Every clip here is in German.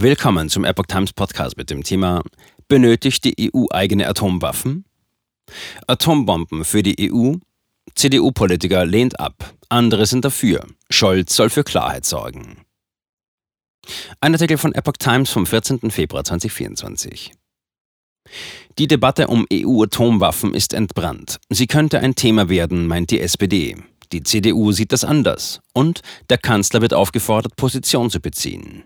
Willkommen zum Epoch Times Podcast mit dem Thema Benötigt die EU eigene Atomwaffen? Atombomben für die EU? CDU-Politiker lehnt ab, andere sind dafür. Scholz soll für Klarheit sorgen. Ein Artikel von Epoch Times vom 14. Februar 2024. Die Debatte um EU-Atomwaffen ist entbrannt. Sie könnte ein Thema werden, meint die SPD. Die CDU sieht das anders. Und der Kanzler wird aufgefordert, Position zu beziehen.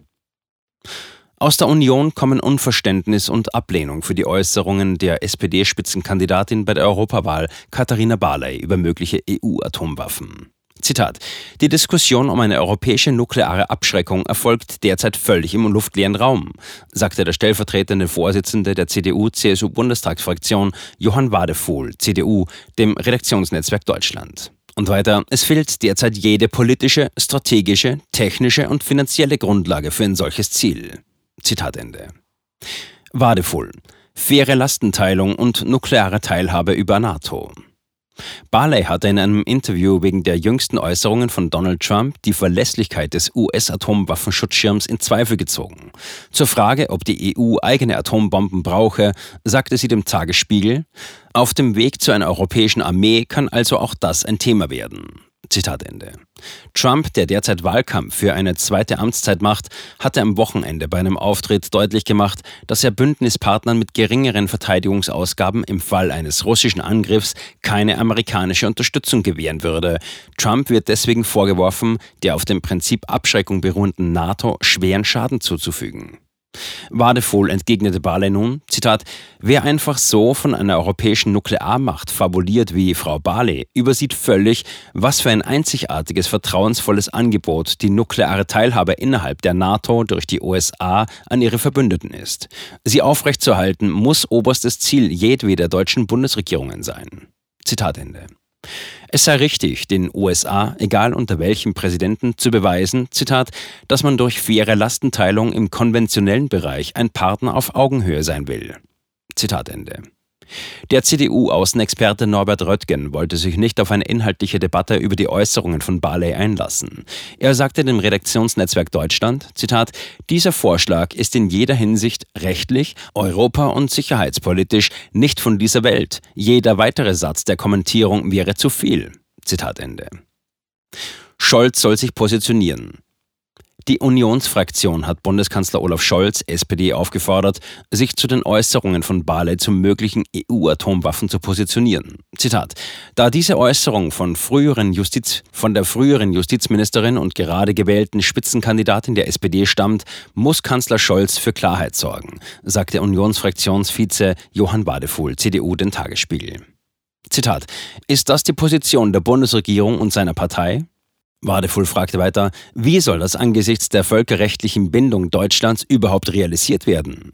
Aus der Union kommen Unverständnis und Ablehnung für die Äußerungen der SPD-Spitzenkandidatin bei der Europawahl Katharina Barley über mögliche EU-Atomwaffen. Zitat. Die Diskussion um eine europäische nukleare Abschreckung erfolgt derzeit völlig im luftleeren Raum, sagte der stellvertretende Vorsitzende der CDU-CSU-Bundestagsfraktion Johann Wadefuhl, CDU, dem Redaktionsnetzwerk Deutschland. Und weiter, es fehlt derzeit jede politische, strategische, technische und finanzielle Grundlage für ein solches Ziel. Zitat Ende. Wadefull. Faire Lastenteilung und nukleare Teilhabe über NATO. Barley hatte in einem Interview wegen der jüngsten Äußerungen von Donald Trump die Verlässlichkeit des US-Atomwaffenschutzschirms in Zweifel gezogen. Zur Frage, ob die EU eigene Atombomben brauche, sagte sie dem Tagesspiegel, auf dem Weg zu einer europäischen Armee kann also auch das ein Thema werden. Zitat Ende. Trump, der derzeit Wahlkampf für eine zweite Amtszeit macht, hatte am Wochenende bei einem Auftritt deutlich gemacht, dass er Bündnispartnern mit geringeren Verteidigungsausgaben im Fall eines russischen Angriffs keine amerikanische Unterstützung gewähren würde. Trump wird deswegen vorgeworfen, der auf dem Prinzip Abschreckung beruhenden NATO schweren Schaden zuzufügen. Wadefuhl entgegnete Barley nun, Zitat, wer einfach so von einer europäischen Nuklearmacht fabuliert wie Frau Barley, übersieht völlig, was für ein einzigartiges, vertrauensvolles Angebot die nukleare Teilhabe innerhalb der NATO durch die USA an ihre Verbündeten ist. Sie aufrechtzuerhalten muss oberstes Ziel jedweder deutschen Bundesregierungen sein. Zitat Ende. Es sei richtig, den USA, egal unter welchem Präsidenten, zu beweisen, Zitat, dass man durch faire Lastenteilung im konventionellen Bereich ein Partner auf Augenhöhe sein will. Zitat Ende. Der CDU-Außenexperte Norbert Röttgen wollte sich nicht auf eine inhaltliche Debatte über die Äußerungen von Barley einlassen. Er sagte dem Redaktionsnetzwerk Deutschland, Zitat, dieser Vorschlag ist in jeder Hinsicht rechtlich, europa- und sicherheitspolitisch nicht von dieser Welt. Jeder weitere Satz der Kommentierung wäre zu viel. Zitat Ende. Scholz soll sich positionieren. Die Unionsfraktion hat Bundeskanzler Olaf Scholz, SPD, aufgefordert, sich zu den Äußerungen von Barley zu möglichen EU-Atomwaffen zu positionieren. Zitat: Da diese Äußerung von, früheren Justiz, von der früheren Justizministerin und gerade gewählten Spitzenkandidatin der SPD stammt, muss Kanzler Scholz für Klarheit sorgen, sagte Unionsfraktionsvize Johann Badefuhl, CDU, den Tagesspiegel. Zitat: Ist das die Position der Bundesregierung und seiner Partei? Wadefull fragte weiter, wie soll das angesichts der völkerrechtlichen Bindung Deutschlands überhaupt realisiert werden?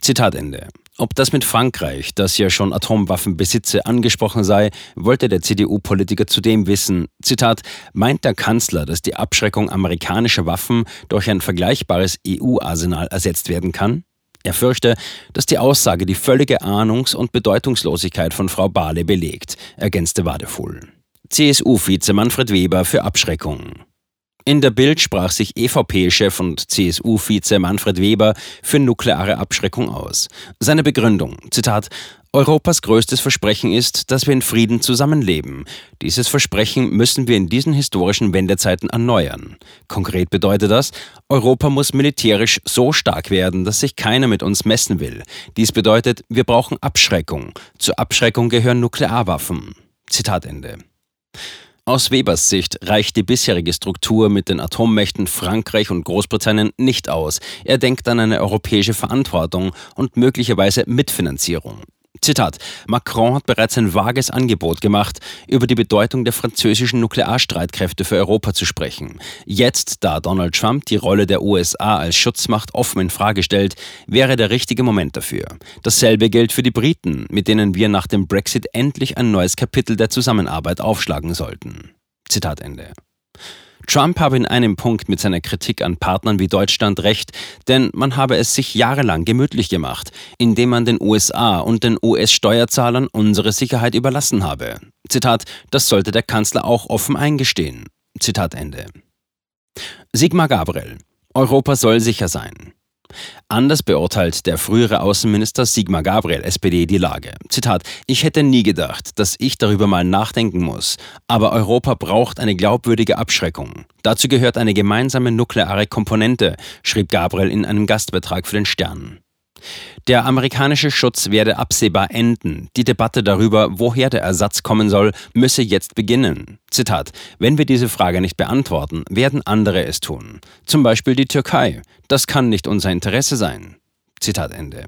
Zitat Ende. Ob das mit Frankreich, das ja schon Atomwaffen besitze, angesprochen sei, wollte der CDU-Politiker zudem wissen. Zitat, meint der Kanzler, dass die Abschreckung amerikanischer Waffen durch ein vergleichbares EU-Arsenal ersetzt werden kann? Er fürchte, dass die Aussage die völlige Ahnungs- und Bedeutungslosigkeit von Frau Bahle belegt, ergänzte Wadefull. CSU-Vize Manfred Weber für Abschreckung. In der Bild sprach sich EVP-Chef und CSU-Vize Manfred Weber für nukleare Abschreckung aus. Seine Begründung, Zitat, Europas größtes Versprechen ist, dass wir in Frieden zusammenleben. Dieses Versprechen müssen wir in diesen historischen Wendezeiten erneuern. Konkret bedeutet das, Europa muss militärisch so stark werden, dass sich keiner mit uns messen will. Dies bedeutet, wir brauchen Abschreckung. Zur Abschreckung gehören Nuklearwaffen. Zitat Ende. Aus Webers Sicht reicht die bisherige Struktur mit den Atommächten Frankreich und Großbritannien nicht aus. Er denkt an eine europäische Verantwortung und möglicherweise Mitfinanzierung. Zitat: Macron hat bereits ein vages Angebot gemacht, über die Bedeutung der französischen Nuklearstreitkräfte für Europa zu sprechen. Jetzt, da Donald Trump die Rolle der USA als Schutzmacht offen in Frage stellt, wäre der richtige Moment dafür. Dasselbe gilt für die Briten, mit denen wir nach dem Brexit endlich ein neues Kapitel der Zusammenarbeit aufschlagen sollten. Zitat Ende. Trump habe in einem Punkt mit seiner Kritik an Partnern wie Deutschland recht, denn man habe es sich jahrelang gemütlich gemacht, indem man den USA und den US-Steuerzahlern unsere Sicherheit überlassen habe. Zitat, das sollte der Kanzler auch offen eingestehen. Zitat Ende. Sigmar Gabriel. Europa soll sicher sein. Anders beurteilt der frühere Außenminister Sigmar Gabriel, SPD, die Lage. Zitat: Ich hätte nie gedacht, dass ich darüber mal nachdenken muss. Aber Europa braucht eine glaubwürdige Abschreckung. Dazu gehört eine gemeinsame nukleare Komponente, schrieb Gabriel in einem Gastbeitrag für den Stern. Der amerikanische Schutz werde absehbar enden. Die Debatte darüber, woher der Ersatz kommen soll, müsse jetzt beginnen. Zitat: Wenn wir diese Frage nicht beantworten, werden andere es tun. Zum Beispiel die Türkei. Das kann nicht unser Interesse sein. Zitat Ende.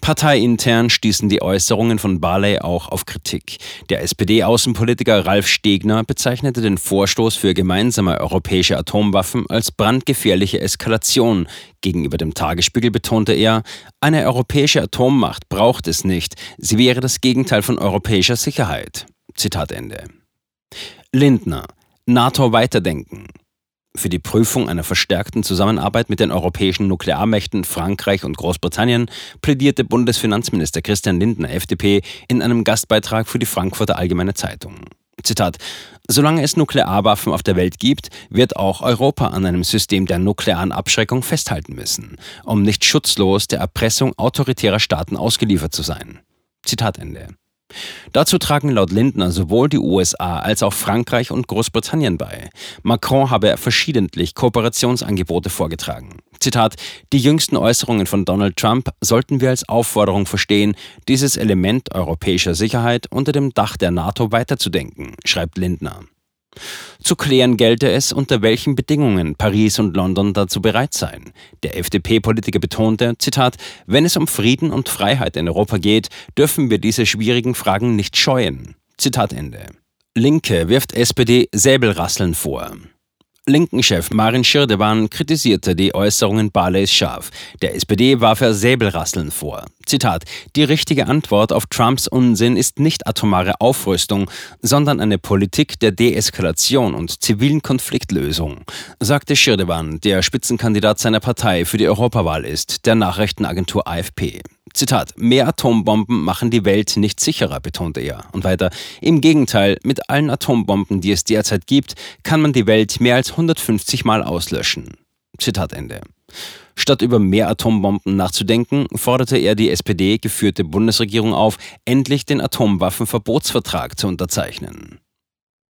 Parteiintern stießen die Äußerungen von Barley auch auf Kritik. Der SPD-Außenpolitiker Ralf Stegner bezeichnete den Vorstoß für gemeinsame europäische Atomwaffen als brandgefährliche Eskalation. Gegenüber dem Tagesspiegel betonte er, eine europäische Atommacht braucht es nicht, sie wäre das Gegenteil von europäischer Sicherheit. Zitat Ende. Lindner NATO weiterdenken. Für die Prüfung einer verstärkten Zusammenarbeit mit den europäischen Nuklearmächten Frankreich und Großbritannien plädierte Bundesfinanzminister Christian Lindner, FDP, in einem Gastbeitrag für die Frankfurter Allgemeine Zeitung. Zitat: Solange es Nuklearwaffen auf der Welt gibt, wird auch Europa an einem System der nuklearen Abschreckung festhalten müssen, um nicht schutzlos der Erpressung autoritärer Staaten ausgeliefert zu sein. Zitat Ende. Dazu tragen laut Lindner sowohl die USA als auch Frankreich und Großbritannien bei. Macron habe verschiedentlich Kooperationsangebote vorgetragen. Zitat, die jüngsten Äußerungen von Donald Trump sollten wir als Aufforderung verstehen, dieses Element europäischer Sicherheit unter dem Dach der NATO weiterzudenken, schreibt Lindner. Zu klären gelte es, unter welchen Bedingungen Paris und London dazu bereit seien. Der FDP-Politiker betonte, Zitat, wenn es um Frieden und Freiheit in Europa geht, dürfen wir diese schwierigen Fragen nicht scheuen. Zitat Ende. Linke wirft SPD Säbelrasseln vor. Linken-Chef Marin Schirdewan kritisierte die Äußerungen Barleys scharf. Der SPD warf er Säbelrasseln vor. Zitat: Die richtige Antwort auf Trumps Unsinn ist nicht atomare Aufrüstung, sondern eine Politik der Deeskalation und zivilen Konfliktlösung, sagte Schirdewan, der Spitzenkandidat seiner Partei für die Europawahl ist, der Nachrichtenagentur AFP. Zitat, mehr Atombomben machen die Welt nicht sicherer, betonte er. Und weiter, im Gegenteil, mit allen Atombomben, die es derzeit gibt, kann man die Welt mehr als 150 Mal auslöschen. Zitat Ende. Statt über mehr Atombomben nachzudenken, forderte er die SPD-geführte Bundesregierung auf, endlich den Atomwaffenverbotsvertrag zu unterzeichnen.